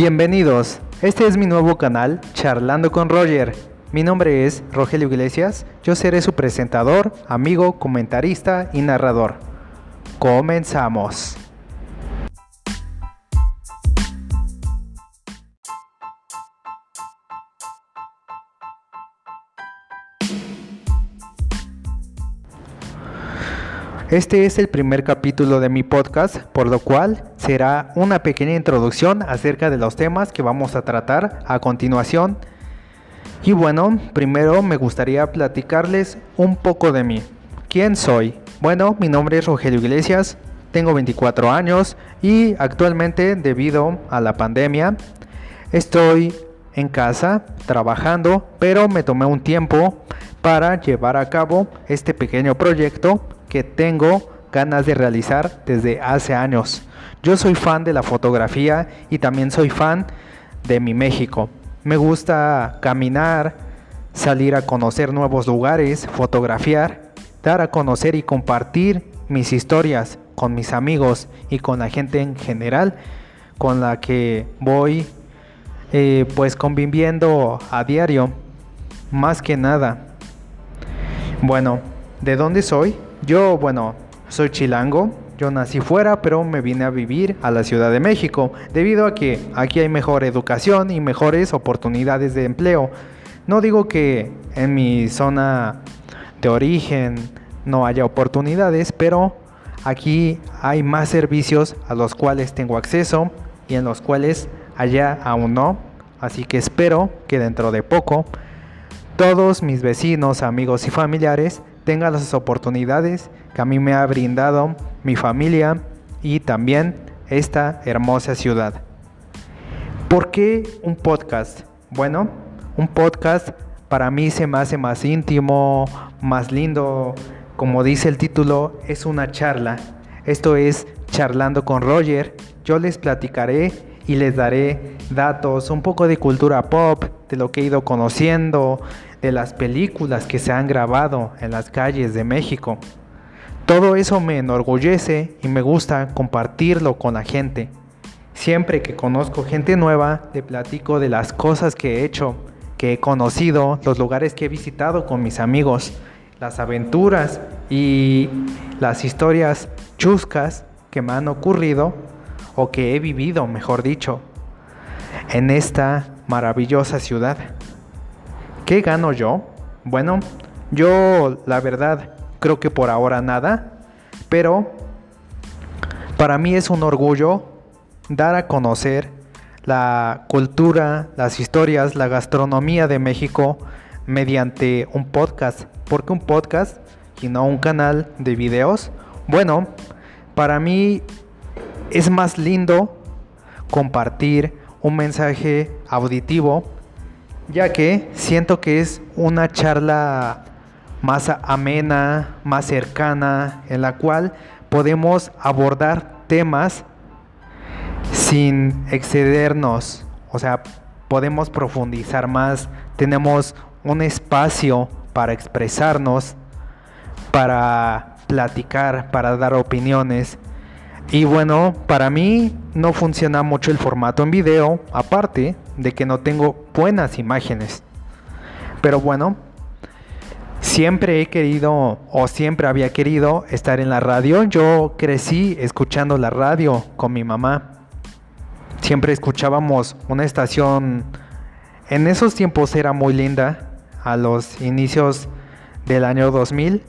Bienvenidos, este es mi nuevo canal, Charlando con Roger. Mi nombre es Rogelio Iglesias, yo seré su presentador, amigo, comentarista y narrador. Comenzamos. Este es el primer capítulo de mi podcast, por lo cual será una pequeña introducción acerca de los temas que vamos a tratar a continuación. Y bueno, primero me gustaría platicarles un poco de mí. ¿Quién soy? Bueno, mi nombre es Rogelio Iglesias, tengo 24 años y actualmente debido a la pandemia estoy en casa trabajando, pero me tomé un tiempo para llevar a cabo este pequeño proyecto que tengo ganas de realizar desde hace años. Yo soy fan de la fotografía y también soy fan de mi México. Me gusta caminar, salir a conocer nuevos lugares, fotografiar, dar a conocer y compartir mis historias con mis amigos y con la gente en general con la que voy eh, pues conviviendo a diario. Más que nada. Bueno, ¿de dónde soy? Yo, bueno, soy chilango, yo nací fuera, pero me vine a vivir a la Ciudad de México, debido a que aquí hay mejor educación y mejores oportunidades de empleo. No digo que en mi zona de origen no haya oportunidades, pero aquí hay más servicios a los cuales tengo acceso y en los cuales allá aún no. Así que espero que dentro de poco todos mis vecinos, amigos y familiares tenga las oportunidades que a mí me ha brindado mi familia y también esta hermosa ciudad. ¿Por qué un podcast? Bueno, un podcast para mí se me hace más íntimo, más lindo. Como dice el título, es una charla. Esto es charlando con Roger. Yo les platicaré y les daré datos, un poco de cultura pop, de lo que he ido conociendo, de las películas que se han grabado en las calles de México. Todo eso me enorgullece y me gusta compartirlo con la gente. Siempre que conozco gente nueva, te platico de las cosas que he hecho, que he conocido, los lugares que he visitado con mis amigos, las aventuras y las historias chuscas que me han ocurrido o que he vivido, mejor dicho, en esta maravillosa ciudad. ¿Qué gano yo? Bueno, yo la verdad creo que por ahora nada, pero para mí es un orgullo dar a conocer la cultura, las historias, la gastronomía de México mediante un podcast. ¿Por qué un podcast y no un canal de videos? Bueno, para mí es más lindo compartir un mensaje auditivo ya que siento que es una charla más amena, más cercana, en la cual podemos abordar temas sin excedernos, o sea, podemos profundizar más, tenemos un espacio para expresarnos, para platicar, para dar opiniones. Y bueno, para mí no funciona mucho el formato en video, aparte de que no tengo buenas imágenes. Pero bueno, siempre he querido o siempre había querido estar en la radio. Yo crecí escuchando la radio con mi mamá. Siempre escuchábamos una estación, en esos tiempos era muy linda, a los inicios del año 2000.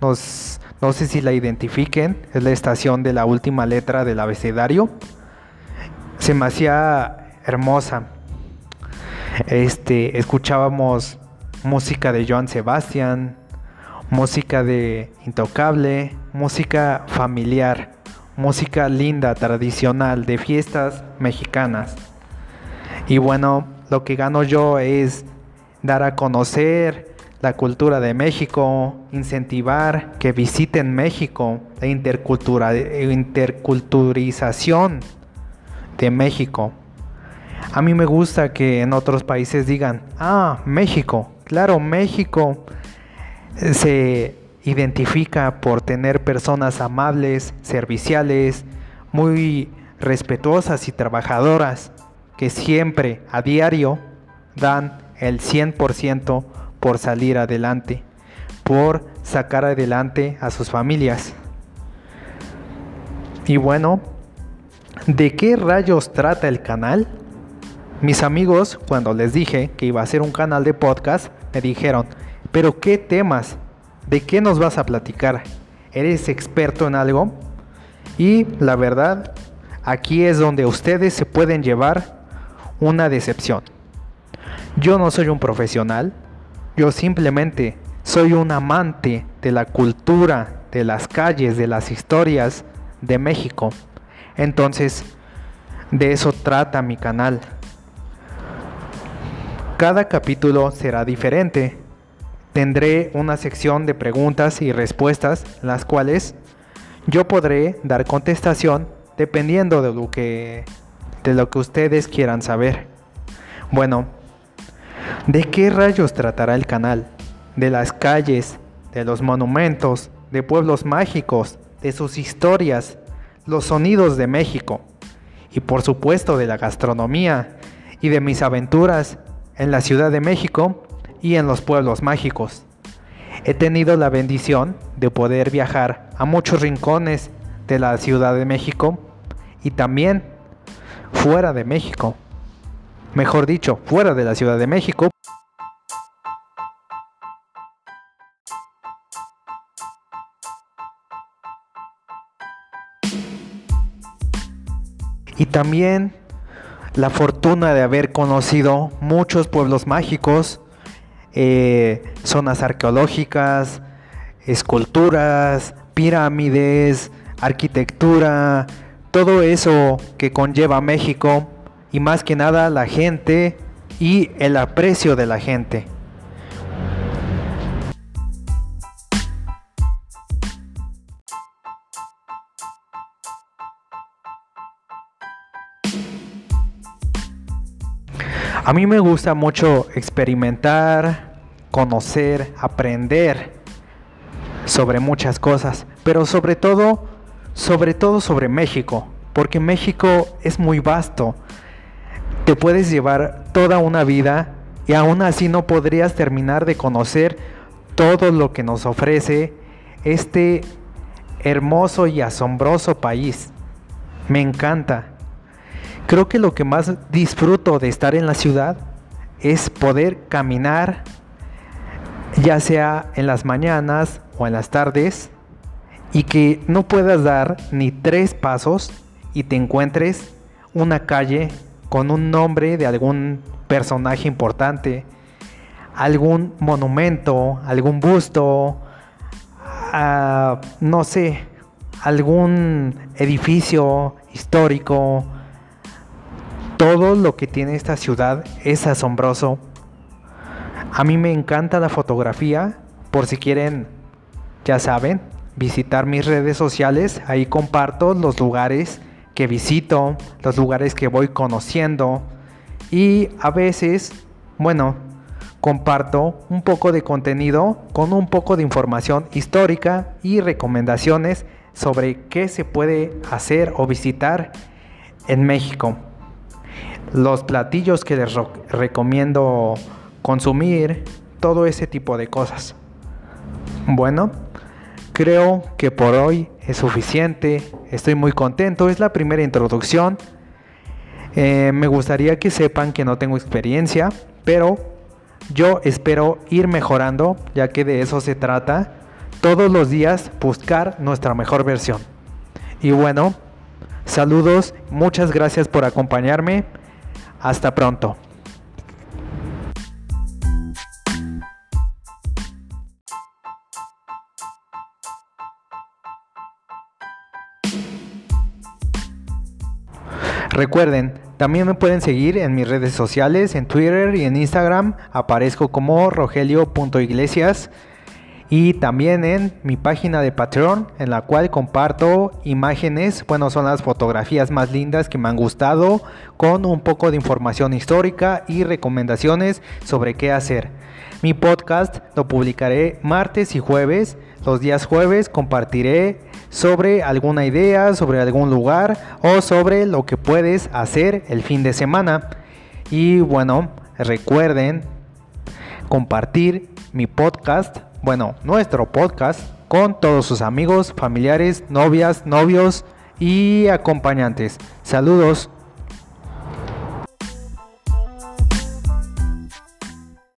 no sé si la identifiquen, es la estación de la última letra del abecedario. Se me hacía hermosa. Este, escuchábamos música de Joan Sebastián, música de Intocable, música familiar, música linda, tradicional, de fiestas mexicanas. Y bueno, lo que gano yo es dar a conocer la cultura de México, incentivar que visiten México, la interculturización de México. A mí me gusta que en otros países digan, ah, México. Claro, México eh, se identifica por tener personas amables, serviciales, muy respetuosas y trabajadoras, que siempre, a diario, dan el 100% por salir adelante, por sacar adelante a sus familias. Y bueno, ¿de qué rayos trata el canal? Mis amigos, cuando les dije que iba a ser un canal de podcast, me dijeron, pero ¿qué temas? ¿De qué nos vas a platicar? ¿Eres experto en algo? Y la verdad, aquí es donde ustedes se pueden llevar una decepción. Yo no soy un profesional, yo simplemente soy un amante de la cultura, de las calles, de las historias de México. Entonces, de eso trata mi canal. Cada capítulo será diferente. Tendré una sección de preguntas y respuestas, las cuales yo podré dar contestación dependiendo de lo que de lo que ustedes quieran saber. Bueno, ¿de qué rayos tratará el canal? De las calles, de los monumentos, de pueblos mágicos, de sus historias, los sonidos de México y por supuesto de la gastronomía y de mis aventuras en la Ciudad de México y en los pueblos mágicos. He tenido la bendición de poder viajar a muchos rincones de la Ciudad de México y también fuera de México. Mejor dicho, fuera de la Ciudad de México. Y también la fortuna de haber conocido muchos pueblos mágicos, eh, zonas arqueológicas, esculturas, pirámides, arquitectura, todo eso que conlleva México y más que nada la gente y el aprecio de la gente. A mí me gusta mucho experimentar, conocer, aprender sobre muchas cosas, pero sobre todo, sobre todo sobre México, porque México es muy vasto. Te puedes llevar toda una vida y aún así no podrías terminar de conocer todo lo que nos ofrece este hermoso y asombroso país. Me encanta. Creo que lo que más disfruto de estar en la ciudad es poder caminar, ya sea en las mañanas o en las tardes, y que no puedas dar ni tres pasos y te encuentres una calle con un nombre de algún personaje importante, algún monumento, algún busto, ah, no sé, algún edificio histórico, todo lo que tiene esta ciudad es asombroso. A mí me encanta la fotografía, por si quieren, ya saben, visitar mis redes sociales, ahí comparto los lugares que visito, los lugares que voy conociendo y a veces, bueno, comparto un poco de contenido con un poco de información histórica y recomendaciones sobre qué se puede hacer o visitar en México los platillos que les recomiendo consumir, todo ese tipo de cosas. Bueno, creo que por hoy es suficiente, estoy muy contento, es la primera introducción. Eh, me gustaría que sepan que no tengo experiencia, pero yo espero ir mejorando, ya que de eso se trata. Todos los días buscar nuestra mejor versión. Y bueno, saludos, muchas gracias por acompañarme. Hasta pronto. Recuerden, también me pueden seguir en mis redes sociales, en Twitter y en Instagram. Aparezco como rogelio.iglesias y también en mi página de Patreon en la cual comparto imágenes, bueno son las fotografías más lindas que me han gustado con un poco de información histórica y recomendaciones sobre qué hacer. Mi podcast lo publicaré martes y jueves. Los días jueves compartiré sobre alguna idea, sobre algún lugar o sobre lo que puedes hacer el fin de semana. Y bueno, recuerden compartir mi podcast, bueno, nuestro podcast con todos sus amigos, familiares, novias, novios y acompañantes. Saludos.